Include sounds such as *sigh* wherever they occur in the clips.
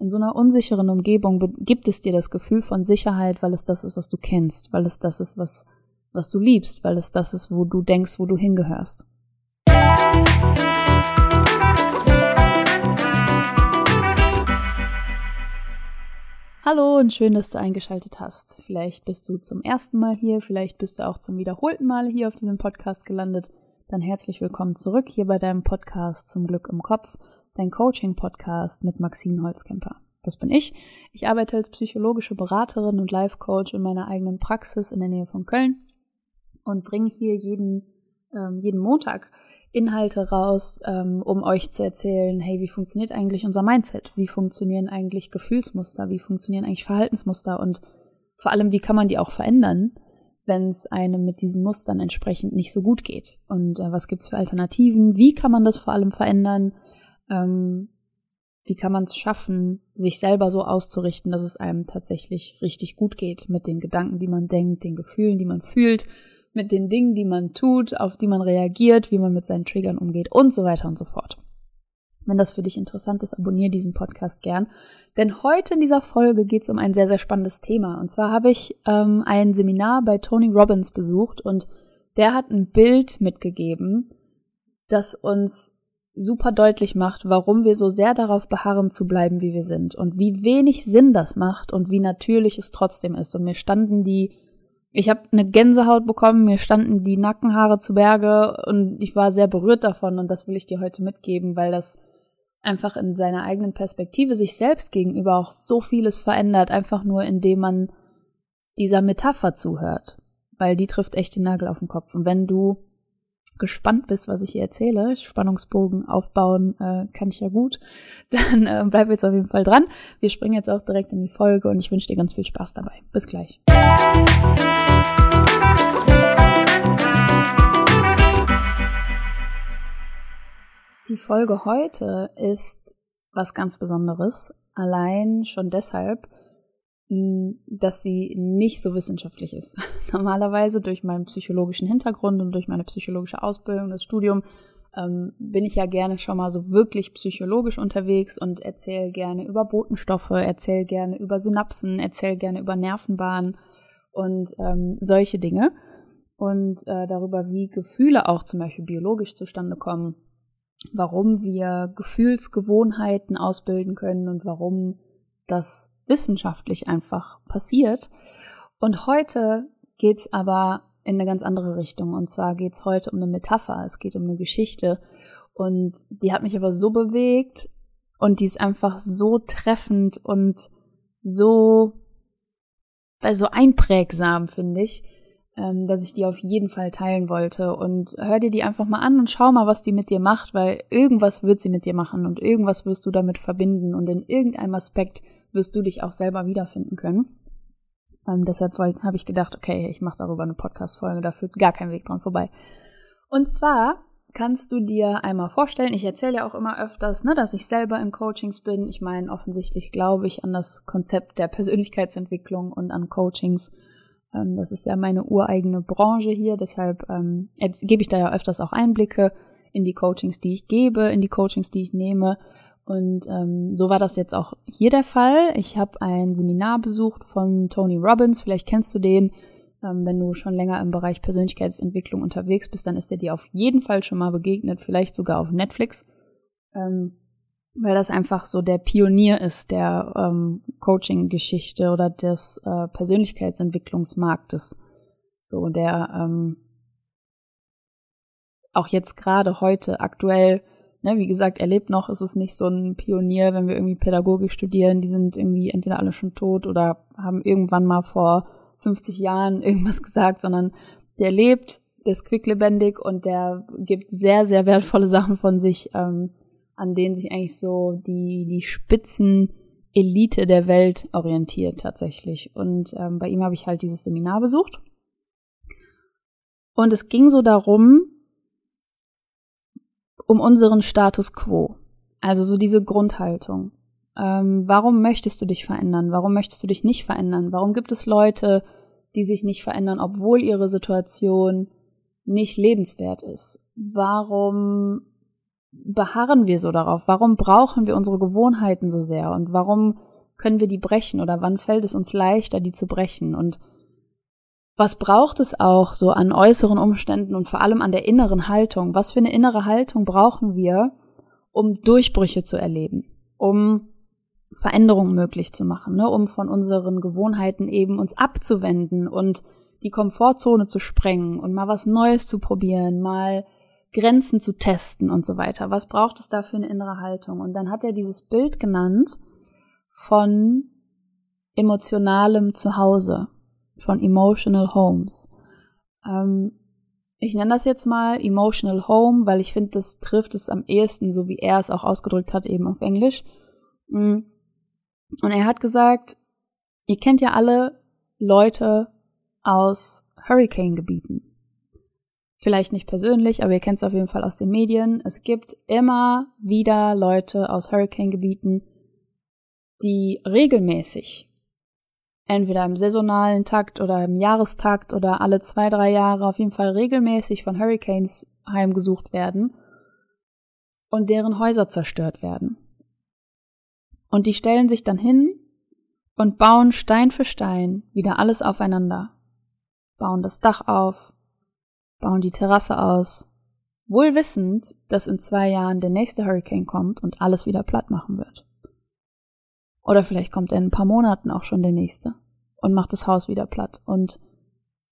in so einer unsicheren Umgebung gibt es dir das Gefühl von Sicherheit, weil es das ist, was du kennst, weil es das ist, was, was du liebst, weil es das ist, wo du denkst, wo du hingehörst. Hallo und schön, dass du eingeschaltet hast. Vielleicht bist du zum ersten Mal hier, vielleicht bist du auch zum wiederholten Mal hier auf diesem Podcast gelandet. Dann herzlich willkommen zurück hier bei deinem Podcast zum Glück im Kopf, dein Coaching-Podcast mit Maxine Holzkemper. Das bin ich. Ich arbeite als psychologische Beraterin und Life-Coach in meiner eigenen Praxis in der Nähe von Köln und bringe hier jeden, ähm, jeden Montag Inhalte raus, ähm, um euch zu erzählen, hey, wie funktioniert eigentlich unser Mindset? Wie funktionieren eigentlich Gefühlsmuster? Wie funktionieren eigentlich Verhaltensmuster? Und vor allem, wie kann man die auch verändern, wenn es einem mit diesen Mustern entsprechend nicht so gut geht? Und äh, was gibt's für Alternativen? Wie kann man das vor allem verändern? Ähm, wie kann man es schaffen, sich selber so auszurichten, dass es einem tatsächlich richtig gut geht mit den Gedanken, die man denkt, den Gefühlen, die man fühlt mit den Dingen, die man tut, auf die man reagiert, wie man mit seinen Triggern umgeht und so weiter und so fort. Wenn das für dich interessant ist, abonniere diesen Podcast gern. Denn heute in dieser Folge geht es um ein sehr, sehr spannendes Thema. Und zwar habe ich ähm, ein Seminar bei Tony Robbins besucht und der hat ein Bild mitgegeben, das uns super deutlich macht, warum wir so sehr darauf beharren zu bleiben, wie wir sind und wie wenig Sinn das macht und wie natürlich es trotzdem ist. Und mir standen die ich habe eine Gänsehaut bekommen, mir standen die Nackenhaare zu Berge und ich war sehr berührt davon und das will ich dir heute mitgeben, weil das einfach in seiner eigenen Perspektive sich selbst gegenüber auch so vieles verändert, einfach nur indem man dieser Metapher zuhört, weil die trifft echt den Nagel auf den Kopf. Und wenn du gespannt bist, was ich hier erzähle, Spannungsbogen aufbauen äh, kann ich ja gut, *laughs* dann äh, bleib jetzt auf jeden Fall dran. Wir springen jetzt auch direkt in die Folge und ich wünsche dir ganz viel Spaß dabei. Bis gleich. Die Folge heute ist was ganz Besonderes, allein schon deshalb, dass sie nicht so wissenschaftlich ist. *laughs* Normalerweise durch meinen psychologischen Hintergrund und durch meine psychologische Ausbildung, das Studium, ähm, bin ich ja gerne schon mal so wirklich psychologisch unterwegs und erzähle gerne über Botenstoffe, erzähle gerne über Synapsen, erzähle gerne über Nervenbahnen und ähm, solche Dinge. Und äh, darüber, wie Gefühle auch zum Beispiel biologisch zustande kommen, warum wir Gefühlsgewohnheiten ausbilden können und warum das wissenschaftlich einfach passiert. Und heute geht's aber in eine ganz andere Richtung. Und zwar geht's heute um eine Metapher, es geht um eine Geschichte. Und die hat mich aber so bewegt und die ist einfach so treffend und so, so einprägsam, finde ich, ähm, dass ich die auf jeden Fall teilen wollte. Und hör dir die einfach mal an und schau mal, was die mit dir macht, weil irgendwas wird sie mit dir machen und irgendwas wirst du damit verbinden und in irgendeinem Aspekt wirst du dich auch selber wiederfinden können. Ähm, deshalb habe ich gedacht, okay, ich mache darüber eine Podcast-Folge, da führt gar kein Weg dran vorbei. Und zwar kannst du dir einmal vorstellen, ich erzähle ja auch immer öfters, ne, dass ich selber in Coachings bin. Ich meine, offensichtlich glaube ich an das Konzept der Persönlichkeitsentwicklung und an Coachings. Ähm, das ist ja meine ureigene Branche hier, deshalb ähm, gebe ich da ja öfters auch Einblicke in die Coachings, die ich gebe, in die Coachings, die ich nehme. Und ähm, so war das jetzt auch hier der Fall. Ich habe ein Seminar besucht von Tony Robbins. Vielleicht kennst du den. Ähm, wenn du schon länger im Bereich Persönlichkeitsentwicklung unterwegs bist, dann ist er dir auf jeden Fall schon mal begegnet, vielleicht sogar auf Netflix. Ähm, weil das einfach so der Pionier ist der ähm, Coaching-Geschichte oder des äh, Persönlichkeitsentwicklungsmarktes. So der ähm, auch jetzt gerade heute aktuell ne, wie gesagt, er lebt noch, ist es nicht so ein Pionier, wenn wir irgendwie Pädagogik studieren, die sind irgendwie entweder alle schon tot oder haben irgendwann mal vor 50 Jahren *laughs* irgendwas gesagt, sondern der lebt, der ist quicklebendig und der gibt sehr, sehr wertvolle Sachen von sich, ähm, an denen sich eigentlich so die, die Spitzen Elite der Welt orientiert tatsächlich. Und ähm, bei ihm habe ich halt dieses Seminar besucht. Und es ging so darum, um unseren Status quo. Also so diese Grundhaltung. Ähm, warum möchtest du dich verändern? Warum möchtest du dich nicht verändern? Warum gibt es Leute, die sich nicht verändern, obwohl ihre Situation nicht lebenswert ist? Warum beharren wir so darauf? Warum brauchen wir unsere Gewohnheiten so sehr? Und warum können wir die brechen? Oder wann fällt es uns leichter, die zu brechen? Und was braucht es auch so an äußeren Umständen und vor allem an der inneren Haltung? Was für eine innere Haltung brauchen wir, um Durchbrüche zu erleben, um Veränderungen möglich zu machen, ne? um von unseren Gewohnheiten eben uns abzuwenden und die Komfortzone zu sprengen und mal was Neues zu probieren, mal Grenzen zu testen und so weiter. Was braucht es da für eine innere Haltung? Und dann hat er dieses Bild genannt von emotionalem Zuhause, von emotional homes. Ähm, ich nenne das jetzt mal emotional home, weil ich finde, das trifft es am ehesten, so wie er es auch ausgedrückt hat, eben auf Englisch. Mm. Und er hat gesagt, ihr kennt ja alle Leute aus Hurricane-Gebieten. Vielleicht nicht persönlich, aber ihr kennt es auf jeden Fall aus den Medien. Es gibt immer wieder Leute aus Hurricane-Gebieten, die regelmäßig, entweder im saisonalen Takt oder im Jahrestakt oder alle zwei, drei Jahre, auf jeden Fall regelmäßig von Hurricanes heimgesucht werden und deren Häuser zerstört werden. Und die stellen sich dann hin und bauen Stein für Stein wieder alles aufeinander. Bauen das Dach auf, bauen die Terrasse aus, wohl wissend, dass in zwei Jahren der nächste Hurricane kommt und alles wieder platt machen wird. Oder vielleicht kommt in ein paar Monaten auch schon der nächste und macht das Haus wieder platt. Und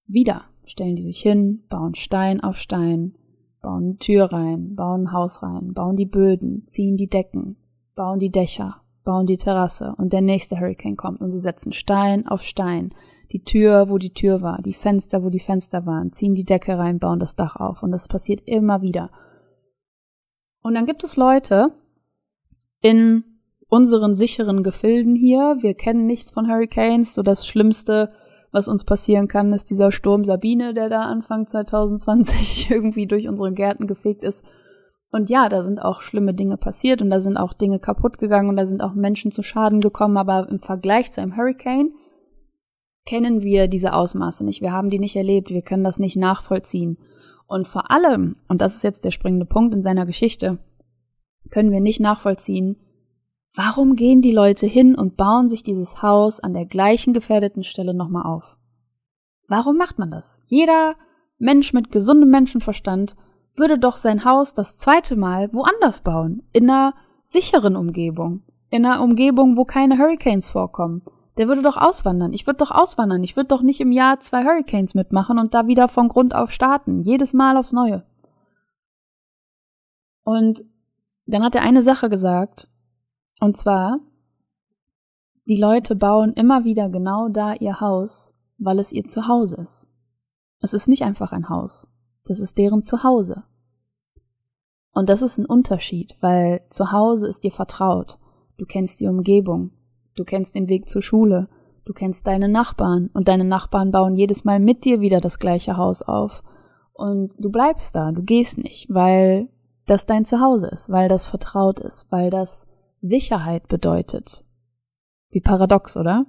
wieder stellen die sich hin, bauen Stein auf Stein, bauen eine Tür rein, bauen ein Haus rein, bauen die Böden, ziehen die Decken, bauen die Dächer, bauen die Terrasse und der nächste Hurricane kommt und sie setzen Stein auf Stein, die Tür, wo die Tür war, die Fenster, wo die Fenster waren, ziehen die Decke rein, bauen das Dach auf und das passiert immer wieder. Und dann gibt es Leute in unseren sicheren Gefilden hier. Wir kennen nichts von Hurricanes. So das Schlimmste, was uns passieren kann, ist dieser Sturm Sabine, der da Anfang 2020 *laughs* irgendwie durch unsere Gärten gefegt ist. Und ja, da sind auch schlimme Dinge passiert und da sind auch Dinge kaputt gegangen und da sind auch Menschen zu Schaden gekommen. Aber im Vergleich zu einem Hurricane kennen wir diese Ausmaße nicht. Wir haben die nicht erlebt. Wir können das nicht nachvollziehen. Und vor allem, und das ist jetzt der springende Punkt in seiner Geschichte, können wir nicht nachvollziehen, warum gehen die Leute hin und bauen sich dieses Haus an der gleichen gefährdeten Stelle nochmal auf? Warum macht man das? Jeder Mensch mit gesundem Menschenverstand würde doch sein Haus das zweite Mal woanders bauen, in einer sicheren Umgebung, in einer Umgebung, wo keine Hurricanes vorkommen, der würde doch auswandern. Ich würde doch auswandern. Ich würde doch nicht im Jahr zwei Hurricanes mitmachen und da wieder von Grund auf starten. Jedes Mal aufs Neue. Und dann hat er eine Sache gesagt. Und zwar, die Leute bauen immer wieder genau da ihr Haus, weil es ihr Zuhause ist. Es ist nicht einfach ein Haus. Das ist deren Zuhause. Und das ist ein Unterschied, weil Zuhause ist dir vertraut. Du kennst die Umgebung. Du kennst den Weg zur Schule. Du kennst deine Nachbarn. Und deine Nachbarn bauen jedes Mal mit dir wieder das gleiche Haus auf. Und du bleibst da. Du gehst nicht, weil das dein Zuhause ist, weil das vertraut ist, weil das Sicherheit bedeutet. Wie paradox, oder?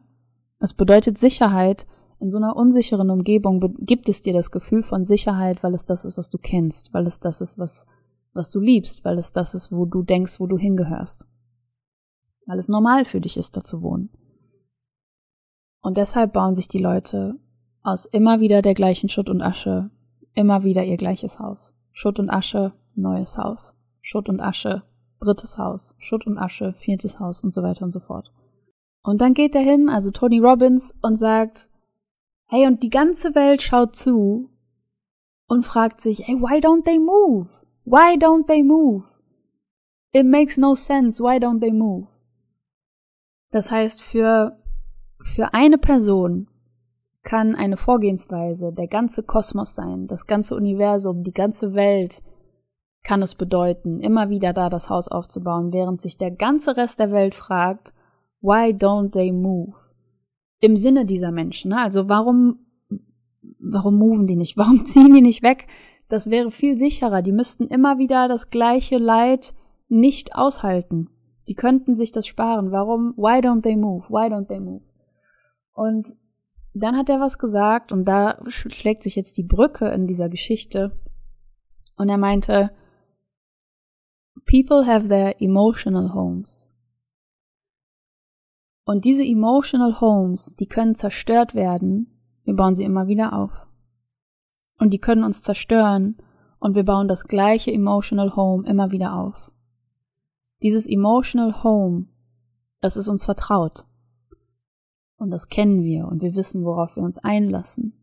Es bedeutet Sicherheit. In so einer unsicheren Umgebung gibt es dir das Gefühl von Sicherheit, weil es das ist, was du kennst, weil es das ist, was, was du liebst, weil es das ist, wo du denkst, wo du hingehörst weil es normal für dich ist, da zu wohnen. Und deshalb bauen sich die Leute aus immer wieder der gleichen Schutt und Asche immer wieder ihr gleiches Haus. Schutt und Asche, neues Haus. Schutt und Asche, drittes Haus. Schutt und Asche, viertes Haus und so weiter und so fort. Und dann geht er hin, also Tony Robbins, und sagt, hey, und die ganze Welt schaut zu und fragt sich, hey, why don't they move? Why don't they move? It makes no sense. Why don't they move? Das heißt, für, für eine Person kann eine Vorgehensweise der ganze Kosmos sein, das ganze Universum, die ganze Welt kann es bedeuten, immer wieder da das Haus aufzubauen, während sich der ganze Rest der Welt fragt, why don't they move? Im Sinne dieser Menschen, ne? also warum, warum moven die nicht? *laughs* Warum ziehen die nicht weg? Das wäre viel sicherer. Die müssten immer wieder das gleiche Leid nicht aushalten. Die könnten sich das sparen. Warum? Why don't they move? Why don't they move? Und dann hat er was gesagt und da schlägt sich jetzt die Brücke in dieser Geschichte. Und er meinte, People have their emotional homes. Und diese emotional homes, die können zerstört werden. Wir bauen sie immer wieder auf. Und die können uns zerstören und wir bauen das gleiche emotional home immer wieder auf. Dieses emotional home, das ist uns vertraut. Und das kennen wir und wir wissen, worauf wir uns einlassen.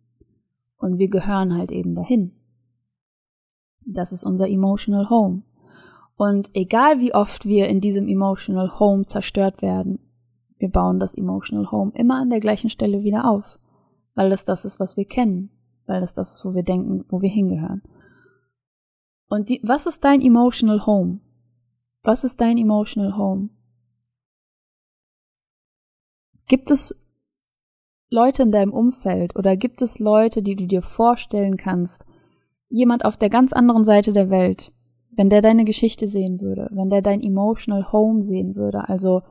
Und wir gehören halt eben dahin. Das ist unser emotional home. Und egal wie oft wir in diesem emotional home zerstört werden, wir bauen das emotional home immer an der gleichen Stelle wieder auf, weil es das ist, was wir kennen, weil es das ist, wo wir denken, wo wir hingehören. Und die, was ist dein emotional home? Was ist dein emotional home? Gibt es Leute in deinem Umfeld oder gibt es Leute, die du dir vorstellen kannst, jemand auf der ganz anderen Seite der Welt, wenn der deine Geschichte sehen würde, wenn der dein emotional home sehen würde, also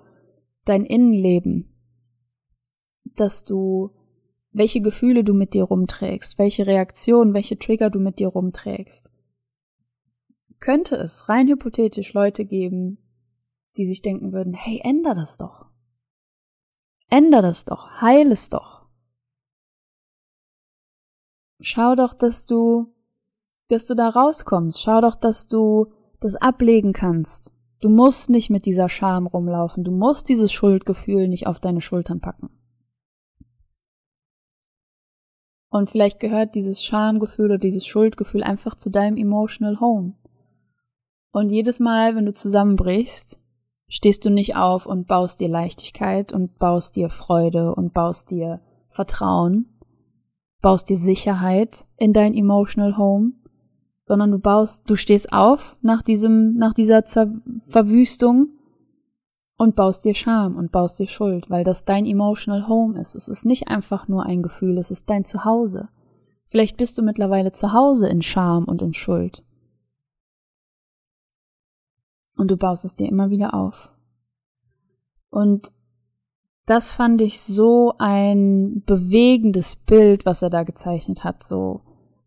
dein Innenleben, dass du, welche Gefühle du mit dir rumträgst, welche Reaktionen, welche Trigger du mit dir rumträgst. Könnte es rein hypothetisch Leute geben, die sich denken würden, hey, änder das doch. Änder das doch, heil es doch. Schau doch, dass du, dass du da rauskommst. Schau doch, dass du das ablegen kannst. Du musst nicht mit dieser Scham rumlaufen. Du musst dieses Schuldgefühl nicht auf deine Schultern packen. Und vielleicht gehört dieses Schamgefühl oder dieses Schuldgefühl einfach zu deinem emotional home. Und jedes Mal, wenn du zusammenbrichst, stehst du nicht auf und baust dir Leichtigkeit und baust dir Freude und baust dir Vertrauen, baust dir Sicherheit in dein emotional home, sondern du baust, du stehst auf nach diesem, nach dieser Zer Verwüstung und baust dir Scham und baust dir Schuld, weil das dein emotional home ist. Es ist nicht einfach nur ein Gefühl, es ist dein Zuhause. Vielleicht bist du mittlerweile zu Hause in Scham und in Schuld. Und du baust es dir immer wieder auf. Und das fand ich so ein bewegendes Bild, was er da gezeichnet hat, so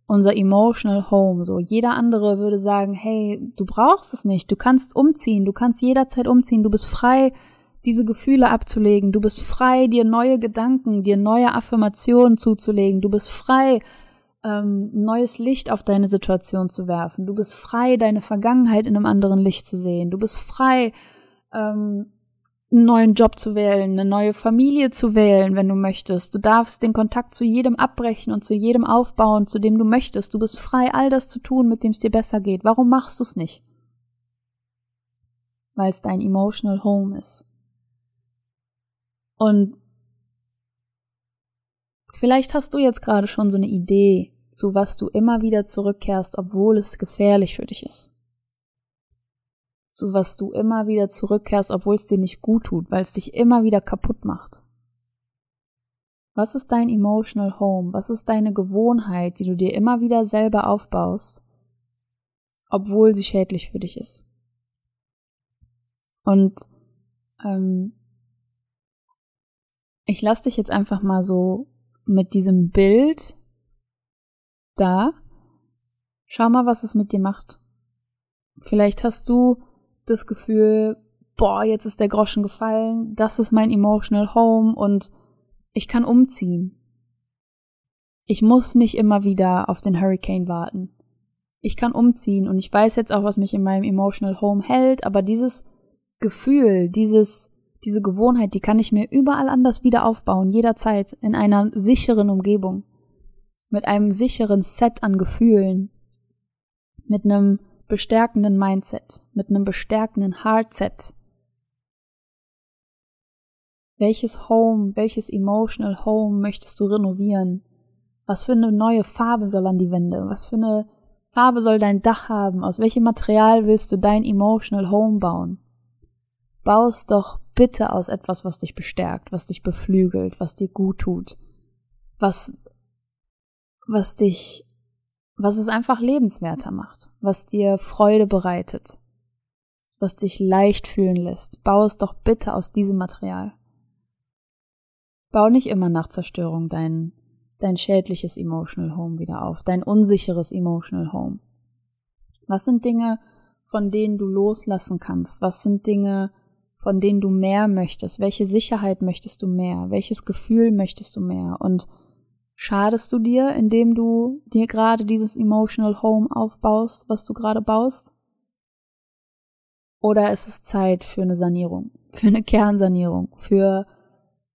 unser emotional home, so jeder andere würde sagen, hey, du brauchst es nicht, du kannst umziehen, du kannst jederzeit umziehen, du bist frei, diese Gefühle abzulegen, du bist frei, dir neue Gedanken, dir neue Affirmationen zuzulegen, du bist frei, ähm, neues Licht auf deine Situation zu werfen. Du bist frei, deine Vergangenheit in einem anderen Licht zu sehen. Du bist frei, ähm, einen neuen Job zu wählen, eine neue Familie zu wählen, wenn du möchtest. Du darfst den Kontakt zu jedem abbrechen und zu jedem aufbauen, zu dem du möchtest. Du bist frei, all das zu tun, mit dem es dir besser geht. Warum machst du es nicht? Weil es dein emotional home ist. Und Vielleicht hast du jetzt gerade schon so eine Idee, zu was du immer wieder zurückkehrst, obwohl es gefährlich für dich ist. Zu was du immer wieder zurückkehrst, obwohl es dir nicht gut tut, weil es dich immer wieder kaputt macht. Was ist dein emotional home? Was ist deine Gewohnheit, die du dir immer wieder selber aufbaust, obwohl sie schädlich für dich ist? Und ähm, ich lasse dich jetzt einfach mal so mit diesem Bild da. Schau mal, was es mit dir macht. Vielleicht hast du das Gefühl, boah, jetzt ist der Groschen gefallen, das ist mein emotional home und ich kann umziehen. Ich muss nicht immer wieder auf den Hurricane warten. Ich kann umziehen und ich weiß jetzt auch, was mich in meinem emotional home hält, aber dieses Gefühl, dieses diese Gewohnheit, die kann ich mir überall anders wieder aufbauen, jederzeit in einer sicheren Umgebung, mit einem sicheren Set an Gefühlen, mit einem bestärkenden Mindset, mit einem bestärkenden Heartset. Welches Home, welches emotional Home möchtest du renovieren? Was für eine neue Farbe soll an die Wände? Was für eine Farbe soll dein Dach haben? Aus welchem Material willst du dein emotional Home bauen? Baust doch bitte aus etwas, was dich bestärkt, was dich beflügelt, was dir gut tut, was, was dich, was es einfach lebenswerter macht, was dir Freude bereitet, was dich leicht fühlen lässt. Bau es doch bitte aus diesem Material. Bau nicht immer nach Zerstörung dein, dein schädliches Emotional Home wieder auf, dein unsicheres Emotional Home. Was sind Dinge, von denen du loslassen kannst? Was sind Dinge, von denen du mehr möchtest? Welche Sicherheit möchtest du mehr? Welches Gefühl möchtest du mehr? Und schadest du dir, indem du dir gerade dieses Emotional Home aufbaust, was du gerade baust? Oder ist es Zeit für eine Sanierung, *laughs* für eine Kernsanierung, für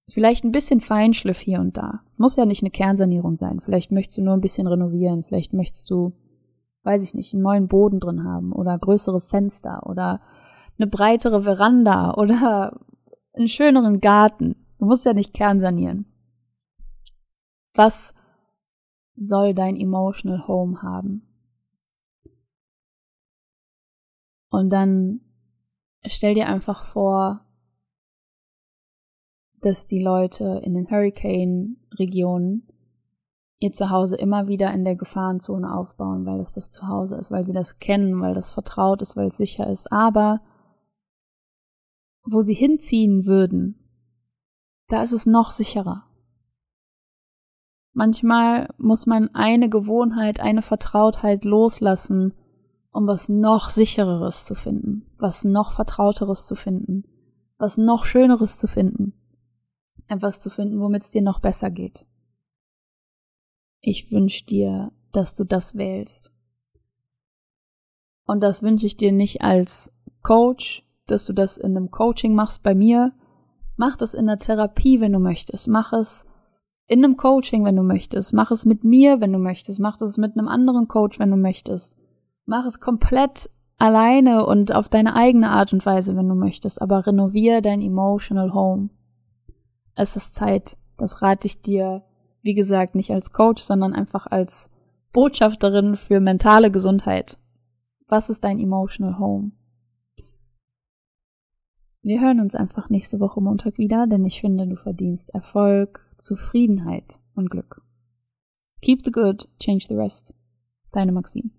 vielleicht ein bisschen Feinschliff hier und da? Muss ja nicht eine Kernsanierung sein. Vielleicht möchtest du nur ein bisschen renovieren. Vielleicht möchtest du, weiß ich nicht, einen neuen Boden drin haben oder größere Fenster oder eine breitere Veranda oder einen schöneren Garten. Du musst ja nicht kernsanieren. Was soll dein Emotional Home haben? Und dann stell dir einfach vor, dass die Leute in den Hurricane-Regionen ihr Zuhause immer wieder in der Gefahrenzone aufbauen, weil es das Zuhause ist, weil sie das kennen, weil das vertraut ist, weil es sicher ist. Aber wo sie hinziehen würden, da ist es noch sicherer. Manchmal muss man eine Gewohnheit, eine Vertrautheit loslassen, um was noch sichereres zu finden, was noch vertrauteres zu finden, was noch schöneres zu finden, etwas zu finden, womit es dir noch besser geht. Ich wünsche dir, dass du das wählst. Und das wünsche ich dir nicht als Coach, dass du das in einem Coaching machst bei mir. Mach das in der Therapie, wenn du möchtest. Mach es in einem Coaching, wenn du möchtest. Mach es mit mir, wenn du möchtest. Mach es mit einem anderen Coach, wenn du möchtest. Mach es komplett alleine und auf deine eigene Art und Weise, wenn du möchtest. Aber renovier dein emotional home. Es ist Zeit. Das rate ich dir, wie gesagt, nicht als Coach, sondern einfach als Botschafterin für mentale Gesundheit. Was ist dein emotional home? Wir hören uns einfach nächste Woche Montag wieder, denn ich finde, du verdienst Erfolg, Zufriedenheit und Glück. Keep the good, change the rest. Deine Maxine.